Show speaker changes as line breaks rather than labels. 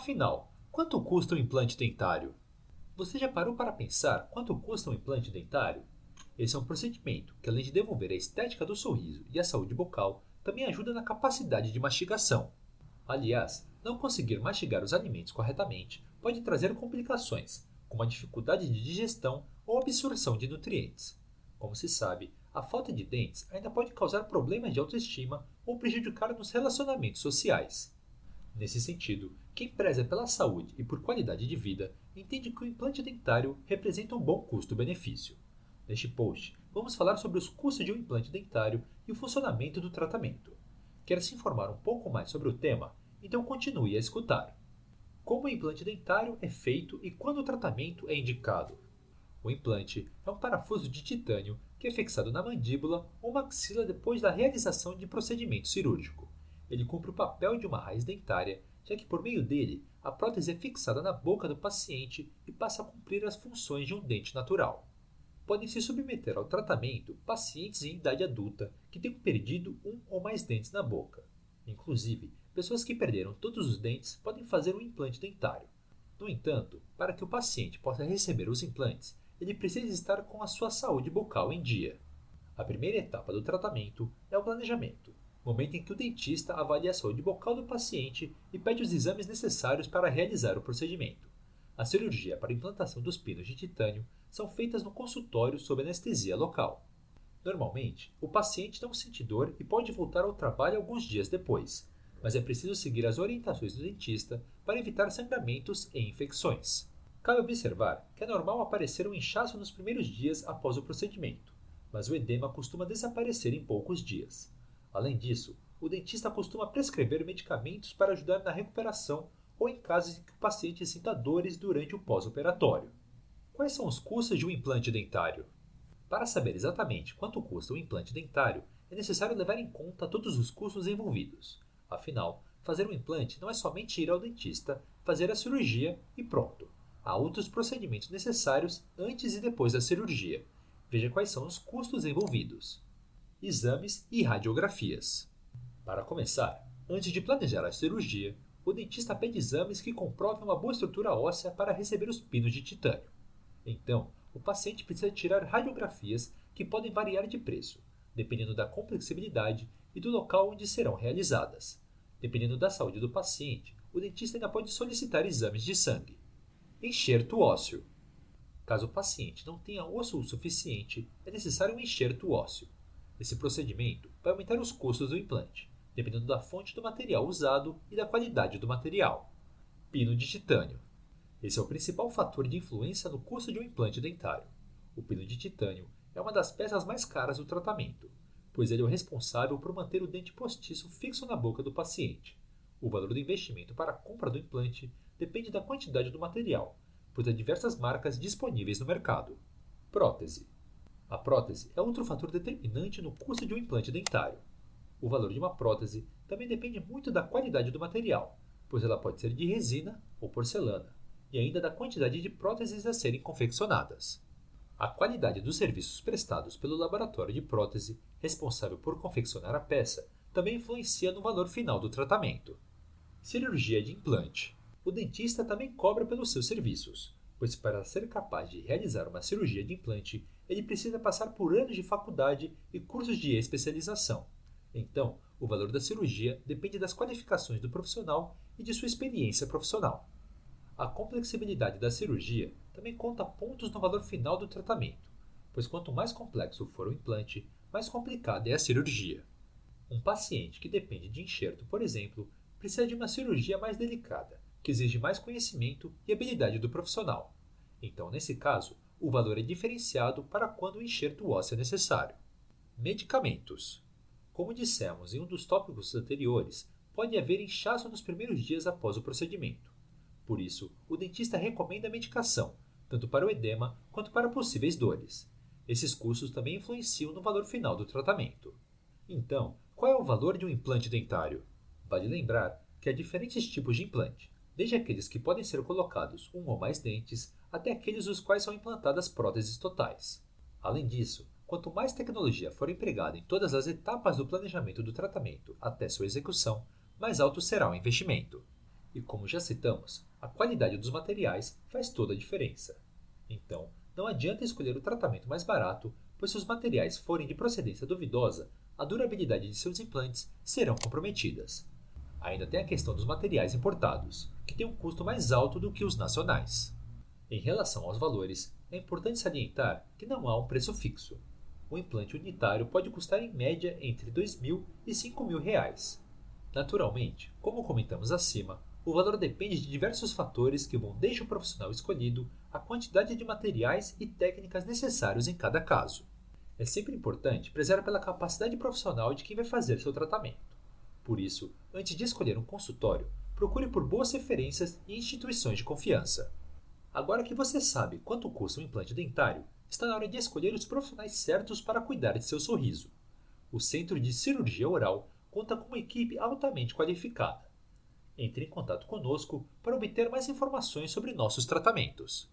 Afinal, quanto custa um implante dentário? Você já parou para pensar quanto custa um implante dentário? Esse é um procedimento que, além de devolver a estética do sorriso e a saúde bucal, também ajuda na capacidade de mastigação. Aliás, não conseguir mastigar os alimentos corretamente pode trazer complicações, como a dificuldade de digestão ou absorção de nutrientes. Como se sabe, a falta de dentes ainda pode causar problemas de autoestima ou prejudicar nos relacionamentos sociais. Nesse sentido, quem preza pela saúde e por qualidade de vida entende que o implante dentário representa um bom custo-benefício. Neste post, vamos falar sobre os custos de um implante dentário e o funcionamento do tratamento. Quer se informar um pouco mais sobre o tema? Então continue a escutar. Como o implante dentário é feito e quando o tratamento é indicado? O implante é um parafuso de titânio que é fixado na mandíbula ou maxila depois da realização de procedimento cirúrgico. Ele cumpre o papel de uma raiz dentária, já que por meio dele a prótese é fixada na boca do paciente e passa a cumprir as funções de um dente natural. Podem se submeter ao tratamento pacientes em idade adulta que tenham perdido um ou mais dentes na boca. Inclusive, pessoas que perderam todos os dentes podem fazer um implante dentário. No entanto, para que o paciente possa receber os implantes, ele precisa estar com a sua saúde bucal em dia. A primeira etapa do tratamento é o planejamento, momento em que o dentista avalia a saúde bucal do paciente e pede os exames necessários para realizar o procedimento. A cirurgia para implantação dos pinos de titânio são feitas no consultório sob anestesia local. Normalmente, o paciente não sente dor e pode voltar ao trabalho alguns dias depois, mas é preciso seguir as orientações do dentista para evitar sangramentos e infecções. Cabe observar que é normal aparecer um inchaço nos primeiros dias após o procedimento, mas o edema costuma desaparecer em poucos dias. Além disso, o dentista costuma prescrever medicamentos para ajudar na recuperação ou em casos em que o paciente sinta dores durante o pós-operatório. Quais são os custos de um implante dentário? Para saber exatamente quanto custa um implante dentário, é necessário levar em conta todos os custos envolvidos. Afinal, fazer um implante não é somente ir ao dentista, fazer a cirurgia e pronto. Há outros procedimentos necessários antes e depois da cirurgia. Veja quais são os custos envolvidos. Exames e radiografias. Para começar, antes de planejar a cirurgia, o dentista pede exames que comprovem uma boa estrutura óssea para receber os pinos de titânio. Então, o paciente precisa tirar radiografias que podem variar de preço, dependendo da complexibilidade e do local onde serão realizadas. Dependendo da saúde do paciente, o dentista ainda pode solicitar exames de sangue. Enxerto ósseo. Caso o paciente não tenha osso o suficiente, é necessário um enxerto ósseo. Esse procedimento vai aumentar os custos do implante, dependendo da fonte do material usado e da qualidade do material. Pino de titânio. Esse é o principal fator de influência no custo de um implante dentário. O pino de titânio é uma das peças mais caras do tratamento, pois ele é o responsável por manter o dente postiço fixo na boca do paciente. O valor do investimento para a compra do implante depende da quantidade do material, pois há diversas marcas disponíveis no mercado. Prótese. A prótese é outro fator determinante no custo de um implante dentário. O valor de uma prótese também depende muito da qualidade do material, pois ela pode ser de resina ou porcelana, e ainda da quantidade de próteses a serem confeccionadas. A qualidade dos serviços prestados pelo laboratório de prótese, responsável por confeccionar a peça, também influencia no valor final do tratamento. Cirurgia de implante o dentista também cobra pelos seus serviços, pois para ser capaz de realizar uma cirurgia de implante, ele precisa passar por anos de faculdade e cursos de especialização. Então, o valor da cirurgia depende das qualificações do profissional e de sua experiência profissional. A complexibilidade da cirurgia também conta pontos no valor final do tratamento, pois quanto mais complexo for o implante, mais complicada é a cirurgia. Um paciente que depende de enxerto, por exemplo, precisa de uma cirurgia mais delicada, que exige mais conhecimento e habilidade do profissional. Então, nesse caso, o valor é diferenciado para quando o enxerto ósseo é necessário. Medicamentos. Como dissemos em um dos tópicos anteriores, pode haver inchaço nos primeiros dias após o procedimento. Por isso, o dentista recomenda a medicação, tanto para o edema quanto para possíveis dores. Esses custos também influenciam no valor final do tratamento. Então, qual é o valor de um implante dentário? Vale lembrar que há diferentes tipos de implante, desde aqueles que podem ser colocados um ou mais dentes até aqueles os quais são implantadas próteses totais. Além disso, quanto mais tecnologia for empregada em todas as etapas do planejamento do tratamento até sua execução, mais alto será o investimento. E como já citamos, a qualidade dos materiais faz toda a diferença. Então, não adianta escolher o tratamento mais barato, pois se os materiais forem de procedência duvidosa, a durabilidade de seus implantes serão comprometidas. Ainda tem a questão dos materiais importados, que tem um custo mais alto do que os nacionais. Em relação aos valores, é importante salientar que não há um preço fixo. O implante unitário pode custar em média entre R$ 2.000 e 5.000 reais. Naturalmente, como comentamos acima, o valor depende de diversos fatores que vão desde o profissional escolhido à quantidade de materiais e técnicas necessários em cada caso. É sempre importante prezar pela capacidade profissional de quem vai fazer seu tratamento. Por isso, antes de escolher um consultório, procure por boas referências e instituições de confiança. Agora que você sabe quanto custa um implante dentário, está na hora de escolher os profissionais certos para cuidar de seu sorriso. O Centro de Cirurgia Oral conta com uma equipe altamente qualificada. Entre em contato conosco para obter mais informações sobre nossos tratamentos.